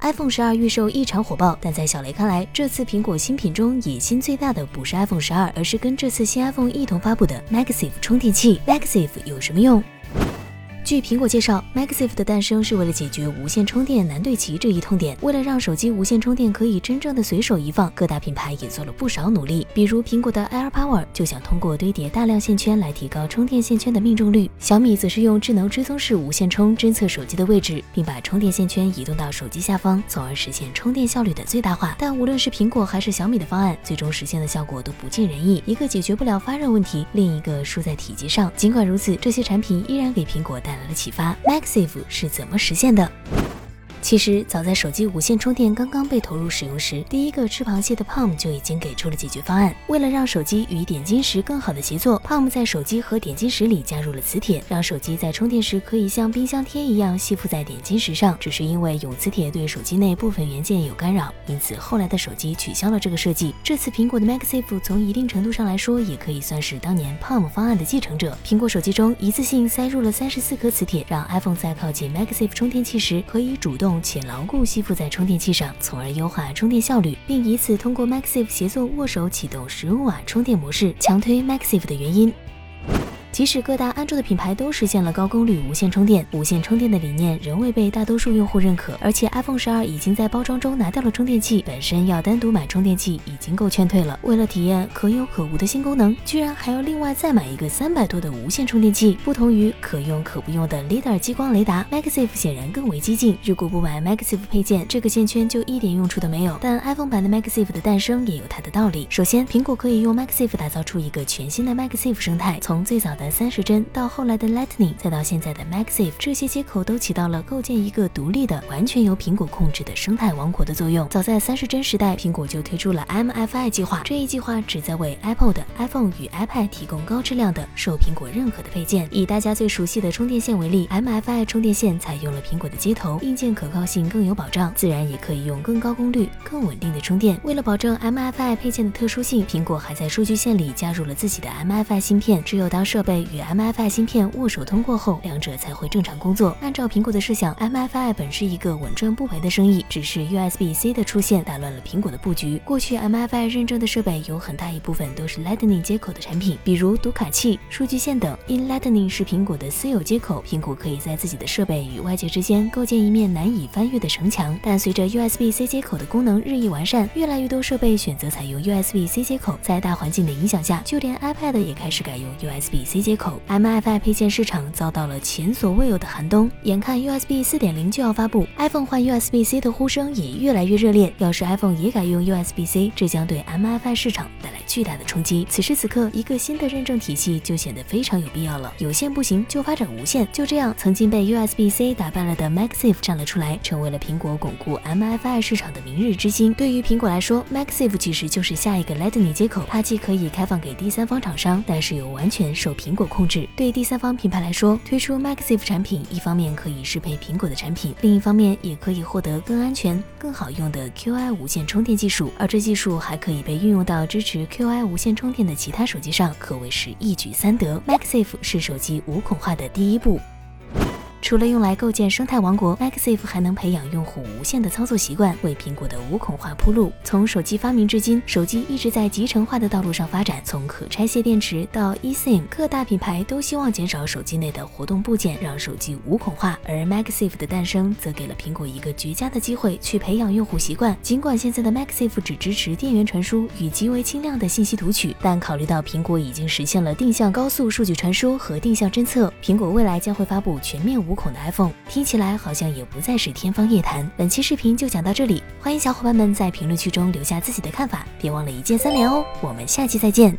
iPhone 十二预售异常火爆，但在小雷看来，这次苹果新品中野心最大的不是 iPhone 十二，而是跟这次新 iPhone 一同发布的 MagSafe 充电器。MagSafe 有什么用？据苹果介绍，MagSafe 的诞生是为了解决无线充电难对齐这一痛点。为了让手机无线充电可以真正的随手一放，各大品牌也做了不少努力。比如苹果的 AirPower 就想通过堆叠大量线圈来提高充电线圈的命中率，小米则是用智能追踪式无线充侦测手机的位置，并把充电线圈移动到手机下方，从而实现充电效率的最大化。但无论是苹果还是小米的方案，最终实现的效果都不尽人意，一个解决不了发热问题，另一个输在体积上。尽管如此，这些产品依然给苹果带来了启发。MagSafe 是怎么实现的？其实，早在手机无线充电刚刚被投入使用时，第一个吃螃蟹的 Palm 就已经给出了解决方案。为了让手机与点金石更好的协作，Palm 在手机和点金石里加入了磁铁，让手机在充电时可以像冰箱贴一样吸附在点金石上。只是因为永磁铁对手机内部分元件有干扰，因此后来的手机取消了这个设计。这次苹果的 MagSafe 从一定程度上来说，也可以算是当年 Palm 方案的继承者。苹果手机中一次性塞入了三十四颗磁铁，让 iPhone 在靠近 MagSafe 充电器时可以主动且牢固。吸附在充电器上，从而优化充电效率，并以此通过 MagSafe 协作握手启动十五瓦充电模式。强推 MagSafe 的原因。即使各大安卓的品牌都实现了高功率无线充电，无线充电的理念仍未被大多数用户认可。而且 iPhone 十二已经在包装中拿掉了充电器，本身要单独买充电器已经够劝退了。为了体验可有可无的新功能，居然还要另外再买一个三百多的无线充电器。不同于可用可不用的 LiDAR 激光雷达，MagSafe 显然更为激进。如果不买 MagSafe 配件，这个线圈就一点用处都没有。但 iPhone 版的 MagSafe 的诞生也有它的道理。首先，苹果可以用 MagSafe 打造出一个全新的 MagSafe 生态，从最早的三十帧到后来的 Lightning，再到现在的 MagSafe，这些接口都起到了构建一个独立的、完全由苹果控制的生态王国的作用。早在三十帧时代，苹果就推出了 MFI 计划，这一计划旨在为 Apple 的、iPhone 与 iPad 提供高质量的、受苹果认可的配件。以大家最熟悉的充电线为例，MFI 充电线采用了苹果的接头，硬件可靠性更有保障，自然也可以用更高功率、更稳定的充电。为了保证 MFI 配件的特殊性，苹果还在数据线里加入了自己的 MFI 芯片。只有当设备与 MFI 芯片握手通过后，两者才会正常工作。按照苹果的设想，MFI 本是一个稳赚不赔的生意，只是 USB-C 的出现打乱了苹果的布局。过去 MFI 认证的设备有很大一部分都是 Lightning 接口的产品，比如读卡器、数据线等。因 Lightning 是苹果的私有接口，苹果可以在自己的设备与外界之间构建一面难以翻越的城墙。但随着 USB-C 接口的功能日益完善，越来越多设备选择采用 USB-C 接口，在大环境的影响下，就连 iPad 也开始改用 USB-C 接接口。MFI 配件。市场遭到了前所未有的寒冬，眼看 USB 四点零就要发布，iPhone 换 USB-C 的呼声也越来越热烈。要是 iPhone 也改用 USB-C，这将对 MFI 市场带来巨大的冲击。此时此刻，一个新的认证体系就显得非常有必要了。有线不行，就发展无线。就这样，曾经被 USB-C 打败了的 MagSafe 站了出来，成为了苹果巩固 MFI 市场的明日之星。对于苹果来说，MagSafe 其实就是下一个 Lightning 接口，它既可以开放给第三方厂商，但是又完全受苹苹果控制。对第三方。品牌来说，推出 MagSafe 产品，一方面可以适配苹果的产品，另一方面也可以获得更安全、更好用的 Qi 无线充电技术，而这技术还可以被运用到支持 Qi 无线充电的其他手机上，可谓是一举三得。MagSafe 是手机无孔化的第一步。除了用来构建生态王国，MagSafe 还能培养用户无限的操作习惯，为苹果的无孔化铺路。从手机发明至今，手机一直在集成化的道路上发展。从可拆卸电池到 eSIM，各大品牌都希望减少手机内的活动部件，让手机无孔化。而 MagSafe 的诞生，则给了苹果一个绝佳的机会，去培养用户习惯。尽管现在的 MagSafe 只支持电源传输与极为轻量的信息读取，但考虑到苹果已经实现了定向高速数据传输和定向侦测，苹果未来将会发布全面无孔的 iPhone，听起来好像也不再是天方夜谭。本期视频就讲到这里，欢迎小伙伴们在评论区中留下自己的看法，别忘了一键三连哦。我们下期再见。